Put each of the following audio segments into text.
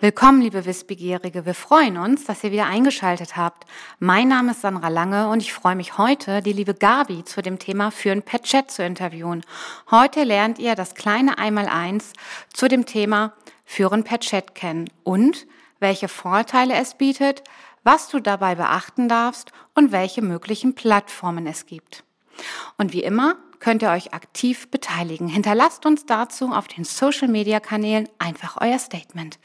Willkommen, liebe Wissbegierige. Wir freuen uns, dass ihr wieder eingeschaltet habt. Mein Name ist Sandra Lange und ich freue mich heute, die liebe Gabi zu dem Thema Führen per Chat zu interviewen. Heute lernt ihr das kleine Einmaleins zu dem Thema Führen per Chat kennen und welche Vorteile es bietet, was du dabei beachten darfst und welche möglichen Plattformen es gibt. Und wie immer könnt ihr euch aktiv beteiligen. Hinterlasst uns dazu auf den Social-Media-Kanälen einfach euer Statement.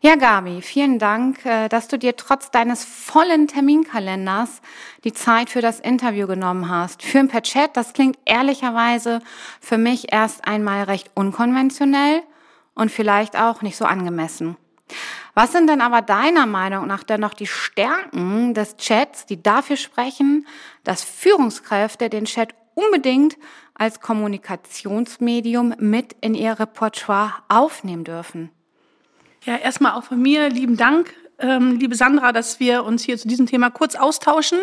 Ja, Gabi, vielen Dank, äh, dass du dir trotz deines vollen Terminkalenders die Zeit für das Interview genommen hast. Führen per Chat, das klingt ehrlicherweise für mich erst einmal recht unkonventionell und vielleicht auch nicht so angemessen. Was sind denn aber deiner Meinung nach dennoch die Stärken des Chats, die dafür sprechen, dass Führungskräfte den Chat unbedingt als Kommunikationsmedium mit in ihr Repertoire aufnehmen dürfen? Ja, erstmal auch von mir lieben Dank, ähm, liebe Sandra, dass wir uns hier zu diesem Thema kurz austauschen.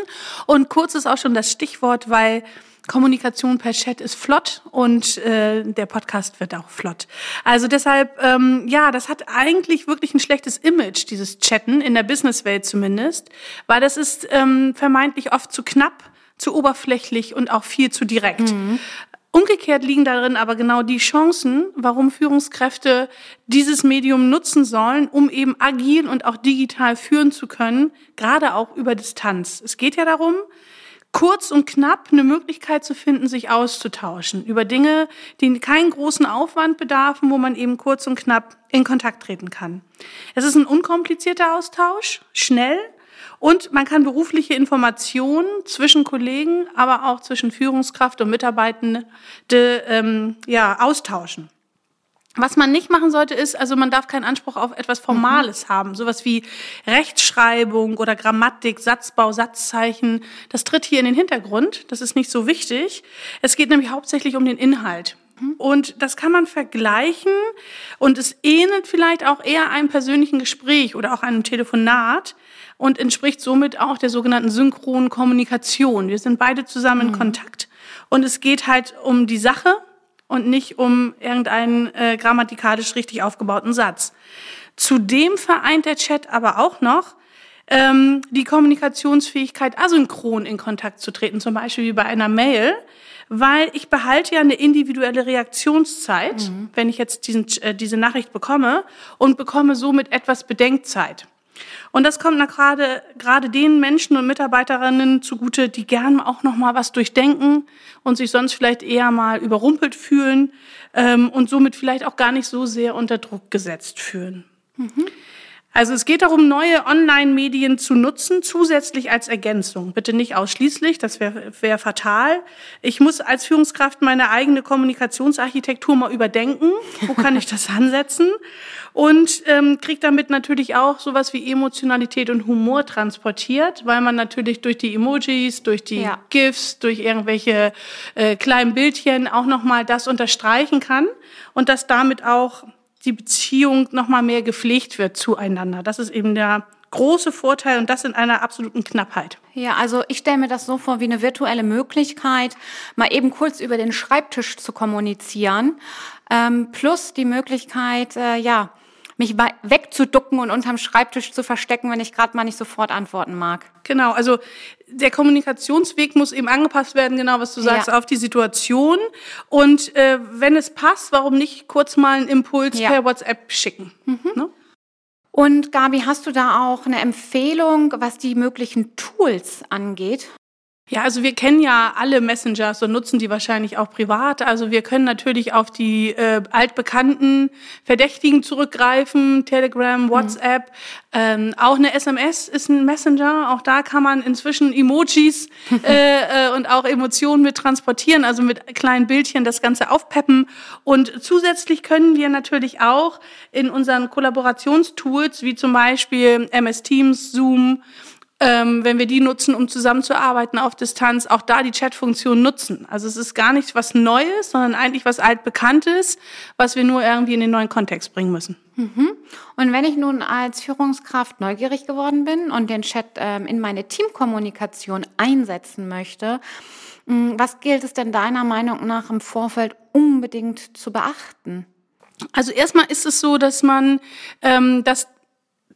Und kurz ist auch schon das Stichwort, weil Kommunikation per Chat ist flott und äh, der Podcast wird auch flott. Also deshalb, ähm, ja, das hat eigentlich wirklich ein schlechtes Image, dieses Chatten, in der Businesswelt zumindest, weil das ist ähm, vermeintlich oft zu knapp zu oberflächlich und auch viel zu direkt. Mhm. Umgekehrt liegen darin aber genau die Chancen, warum Führungskräfte dieses Medium nutzen sollen, um eben agil und auch digital führen zu können, gerade auch über Distanz. Es geht ja darum, kurz und knapp eine Möglichkeit zu finden, sich auszutauschen über Dinge, die keinen großen Aufwand bedarfen, wo man eben kurz und knapp in Kontakt treten kann. Es ist ein unkomplizierter Austausch, schnell und man kann berufliche Informationen zwischen Kollegen, aber auch zwischen Führungskraft und Mitarbeitende ähm, ja, austauschen. Was man nicht machen sollte, ist, also man darf keinen Anspruch auf etwas Formales mhm. haben, sowas wie Rechtschreibung oder Grammatik, Satzbau, Satzzeichen. Das tritt hier in den Hintergrund. Das ist nicht so wichtig. Es geht nämlich hauptsächlich um den Inhalt. Mhm. Und das kann man vergleichen und es ähnelt vielleicht auch eher einem persönlichen Gespräch oder auch einem Telefonat und entspricht somit auch der sogenannten synchronen Kommunikation. Wir sind beide zusammen mhm. in Kontakt und es geht halt um die Sache und nicht um irgendeinen äh, grammatikalisch richtig aufgebauten Satz. Zudem vereint der Chat aber auch noch ähm, die Kommunikationsfähigkeit, asynchron in Kontakt zu treten, zum Beispiel wie bei einer Mail, weil ich behalte ja eine individuelle Reaktionszeit, mhm. wenn ich jetzt diesen, äh, diese Nachricht bekomme und bekomme somit etwas Bedenkzeit. Und das kommt gerade gerade den Menschen und Mitarbeiterinnen zugute, die gern auch noch mal was durchdenken und sich sonst vielleicht eher mal überrumpelt fühlen ähm, und somit vielleicht auch gar nicht so sehr unter Druck gesetzt fühlen. Mhm. Also es geht darum, neue Online-Medien zu nutzen, zusätzlich als Ergänzung. Bitte nicht ausschließlich, das wäre wär fatal. Ich muss als Führungskraft meine eigene Kommunikationsarchitektur mal überdenken. Wo kann ich das ansetzen? Und ähm, kriegt damit natürlich auch sowas wie Emotionalität und Humor transportiert, weil man natürlich durch die Emojis, durch die ja. GIFs, durch irgendwelche äh, kleinen Bildchen auch nochmal das unterstreichen kann und das damit auch die Beziehung noch mal mehr gepflegt wird zueinander. Das ist eben der große Vorteil und das in einer absoluten Knappheit. Ja, also ich stelle mir das so vor wie eine virtuelle Möglichkeit, mal eben kurz über den Schreibtisch zu kommunizieren, ähm, plus die Möglichkeit, äh, ja, mich wegzuducken und unterm Schreibtisch zu verstecken, wenn ich gerade mal nicht sofort antworten mag. Genau, also der Kommunikationsweg muss eben angepasst werden, genau was du sagst, ja. auf die Situation. Und äh, wenn es passt, warum nicht kurz mal einen Impuls ja. per WhatsApp schicken? Mhm. Ne? Und Gabi, hast du da auch eine Empfehlung, was die möglichen Tools angeht? Ja, also wir kennen ja alle Messengers und nutzen die wahrscheinlich auch privat. Also wir können natürlich auf die äh, altbekannten Verdächtigen zurückgreifen, Telegram, mhm. WhatsApp. Mhm. Ähm, auch eine SMS ist ein Messenger. Auch da kann man inzwischen Emojis äh, äh, und auch Emotionen mit transportieren, also mit kleinen Bildchen das Ganze aufpeppen. Und zusätzlich können wir natürlich auch in unseren Kollaborationstools, wie zum Beispiel MS Teams, Zoom, ähm, wenn wir die nutzen, um zusammenzuarbeiten auf Distanz, auch da die Chatfunktion nutzen. Also es ist gar nicht was Neues, sondern eigentlich was altbekanntes, was wir nur irgendwie in den neuen Kontext bringen müssen. Mhm. Und wenn ich nun als Führungskraft neugierig geworden bin und den Chat ähm, in meine Teamkommunikation einsetzen möchte, Mm, was gilt es denn deiner Meinung nach im Vorfeld unbedingt zu beachten? Also erstmal ist es so, dass man ähm, das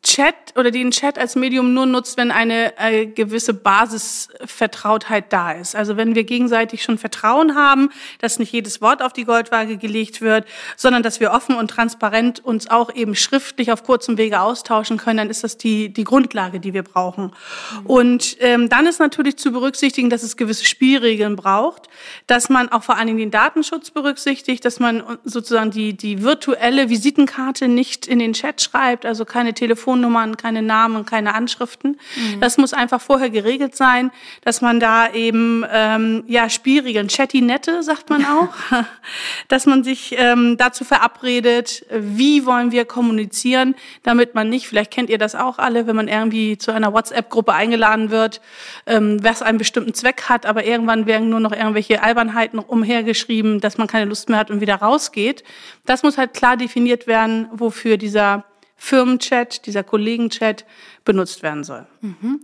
Chat oder den Chat als Medium nur nutzt, wenn eine äh, gewisse Basisvertrautheit da ist. Also wenn wir gegenseitig schon Vertrauen haben, dass nicht jedes Wort auf die Goldwaage gelegt wird, sondern dass wir offen und transparent uns auch eben schriftlich auf kurzem Wege austauschen können, dann ist das die, die Grundlage, die wir brauchen. Mhm. Und ähm, dann ist natürlich zu berücksichtigen, dass es gewisse Spielregeln braucht, dass man auch vor allen Dingen den Datenschutz berücksichtigt, dass man sozusagen die, die virtuelle Visitenkarte nicht in den Chat schreibt, also keine Telefon Telefonnummern, keine Namen, keine Anschriften. Mhm. Das muss einfach vorher geregelt sein, dass man da eben ähm, ja Spielregeln, Chattinette sagt man auch, dass man sich ähm, dazu verabredet, wie wollen wir kommunizieren, damit man nicht, vielleicht kennt ihr das auch alle, wenn man irgendwie zu einer WhatsApp-Gruppe eingeladen wird, ähm, was einen bestimmten Zweck hat, aber irgendwann werden nur noch irgendwelche Albernheiten umhergeschrieben, dass man keine Lust mehr hat und wieder rausgeht. Das muss halt klar definiert werden, wofür dieser Firmenchat, dieser Kollegenchat benutzt werden soll. Mhm.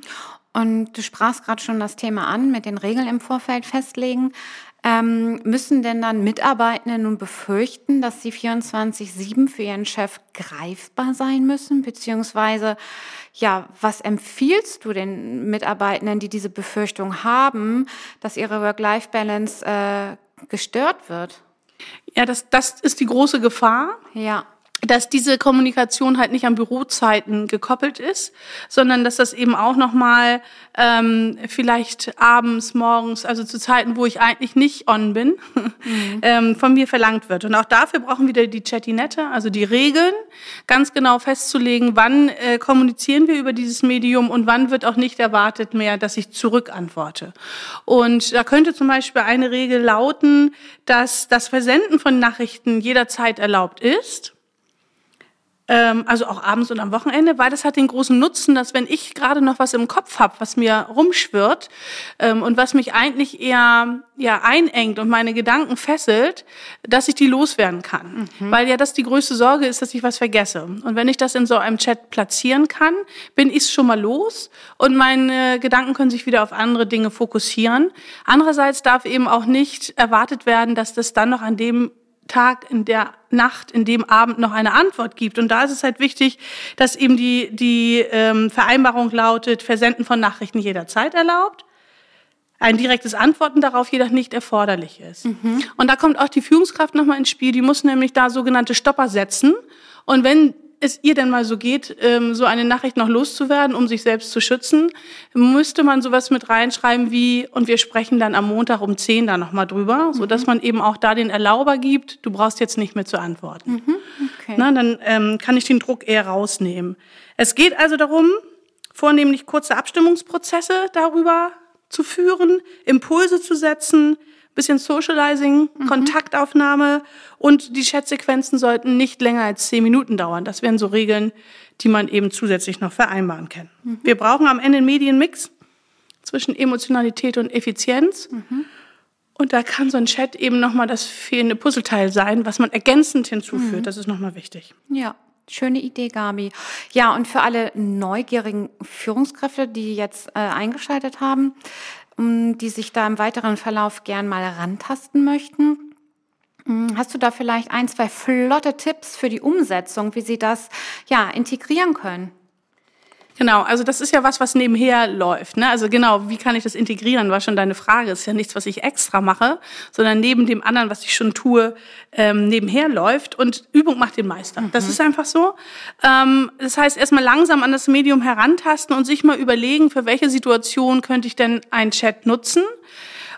Und du sprachst gerade schon das Thema an, mit den Regeln im Vorfeld festlegen. Ähm, müssen denn dann Mitarbeitende nun befürchten, dass sie 24-7 für ihren Chef greifbar sein müssen? Beziehungsweise, ja, was empfiehlst du den Mitarbeitenden, die diese Befürchtung haben, dass ihre Work-Life-Balance äh, gestört wird? Ja, das, das ist die große Gefahr. Ja dass diese Kommunikation halt nicht an Bürozeiten gekoppelt ist, sondern dass das eben auch nochmal ähm, vielleicht abends, morgens, also zu Zeiten, wo ich eigentlich nicht on bin, mhm. ähm, von mir verlangt wird. Und auch dafür brauchen wir die Chatinette, also die Regeln, ganz genau festzulegen, wann äh, kommunizieren wir über dieses Medium und wann wird auch nicht erwartet mehr, dass ich zurückantworte. Und da könnte zum Beispiel eine Regel lauten, dass das Versenden von Nachrichten jederzeit erlaubt ist also auch abends und am Wochenende, weil das hat den großen Nutzen, dass wenn ich gerade noch was im Kopf habe, was mir rumschwirrt ähm, und was mich eigentlich eher ja einengt und meine Gedanken fesselt, dass ich die loswerden kann, mhm. weil ja das die größte Sorge ist, dass ich was vergesse. Und wenn ich das in so einem Chat platzieren kann, bin ich schon mal los und meine Gedanken können sich wieder auf andere Dinge fokussieren. Andererseits darf eben auch nicht erwartet werden, dass das dann noch an dem Tag, in der Nacht, in dem Abend noch eine Antwort gibt. Und da ist es halt wichtig, dass eben die, die ähm, Vereinbarung lautet, Versenden von Nachrichten jederzeit erlaubt. Ein direktes Antworten darauf jedoch nicht erforderlich ist. Mhm. Und da kommt auch die Führungskraft nochmal ins Spiel. Die muss nämlich da sogenannte Stopper setzen. Und wenn es ihr denn mal so geht, ähm, so eine Nachricht noch loszuwerden, um sich selbst zu schützen, müsste man sowas mit reinschreiben wie, und wir sprechen dann am Montag um 10 da nochmal drüber, mhm. so dass man eben auch da den Erlauber gibt, du brauchst jetzt nicht mehr zu antworten. Mhm. Okay. Na, dann ähm, kann ich den Druck eher rausnehmen. Es geht also darum, vornehmlich kurze Abstimmungsprozesse darüber zu führen, Impulse zu setzen, bisschen Socializing, mhm. Kontaktaufnahme und die Chatsequenzen sollten nicht länger als zehn Minuten dauern. Das wären so Regeln, die man eben zusätzlich noch vereinbaren kann. Mhm. Wir brauchen am Ende einen Medienmix zwischen Emotionalität und Effizienz. Mhm. Und da kann so ein Chat eben nochmal das fehlende Puzzleteil sein, was man ergänzend hinzufügt. Mhm. Das ist nochmal wichtig. Ja. Schöne Idee, Gabi. Ja, und für alle neugierigen Führungskräfte, die jetzt äh, eingeschaltet haben, die sich da im weiteren Verlauf gern mal rantasten möchten. Hm, hast du da vielleicht ein, zwei flotte Tipps für die Umsetzung, wie sie das ja integrieren können? Genau, also das ist ja was, was nebenher läuft. Ne? Also genau, wie kann ich das integrieren, war schon deine Frage. Das ist ja nichts, was ich extra mache, sondern neben dem anderen, was ich schon tue, ähm, nebenher läuft. Und Übung macht den Meister. Mhm. Das ist einfach so. Ähm, das heißt, erstmal langsam an das Medium herantasten und sich mal überlegen, für welche Situation könnte ich denn einen Chat nutzen.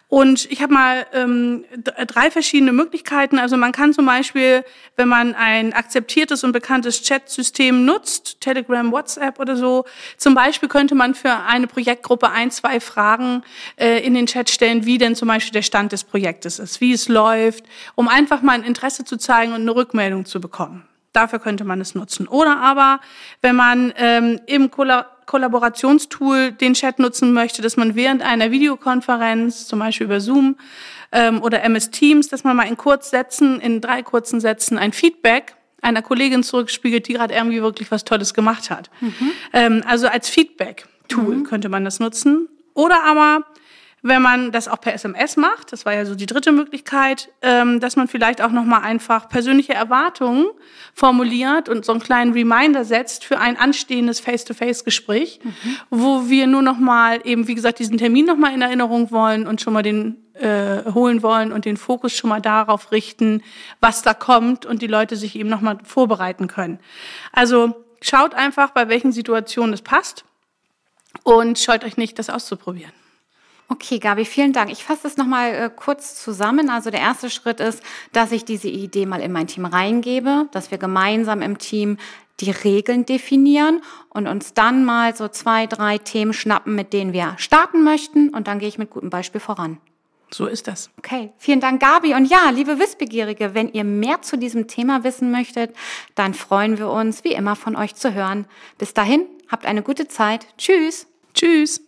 Und ich habe mal ähm, drei verschiedene Möglichkeiten. Also man kann zum Beispiel, wenn man ein akzeptiertes und bekanntes Chat-System nutzt, Telegram, WhatsApp oder so, zum Beispiel könnte man für eine Projektgruppe ein, zwei Fragen äh, in den Chat stellen, wie denn zum Beispiel der Stand des Projektes ist, wie es läuft, um einfach mal ein Interesse zu zeigen und eine Rückmeldung zu bekommen. Dafür könnte man es nutzen. Oder aber, wenn man ähm, im Kollaborationstool den Chat nutzen möchte, dass man während einer Videokonferenz, zum Beispiel über Zoom ähm, oder MS Teams, dass man mal in Kurzsätzen, in drei kurzen Sätzen ein Feedback einer Kollegin zurückspiegelt, die gerade irgendwie wirklich was Tolles gemacht hat. Mhm. Ähm, also als Feedback-Tool mhm. könnte man das nutzen. Oder aber wenn man das auch per SMS macht, das war ja so die dritte Möglichkeit, ähm, dass man vielleicht auch nochmal einfach persönliche Erwartungen formuliert und so einen kleinen Reminder setzt für ein anstehendes Face-to-Face-Gespräch, mhm. wo wir nur nochmal eben, wie gesagt, diesen Termin nochmal in Erinnerung wollen und schon mal den äh, holen wollen und den Fokus schon mal darauf richten, was da kommt und die Leute sich eben nochmal vorbereiten können. Also schaut einfach, bei welchen Situationen es passt und scheut euch nicht, das auszuprobieren. Okay, Gabi, vielen Dank. Ich fasse das nochmal äh, kurz zusammen. Also der erste Schritt ist, dass ich diese Idee mal in mein Team reingebe, dass wir gemeinsam im Team die Regeln definieren und uns dann mal so zwei, drei Themen schnappen, mit denen wir starten möchten. Und dann gehe ich mit gutem Beispiel voran. So ist das. Okay, vielen Dank, Gabi. Und ja, liebe Wissbegierige, wenn ihr mehr zu diesem Thema wissen möchtet, dann freuen wir uns, wie immer, von euch zu hören. Bis dahin, habt eine gute Zeit. Tschüss. Tschüss.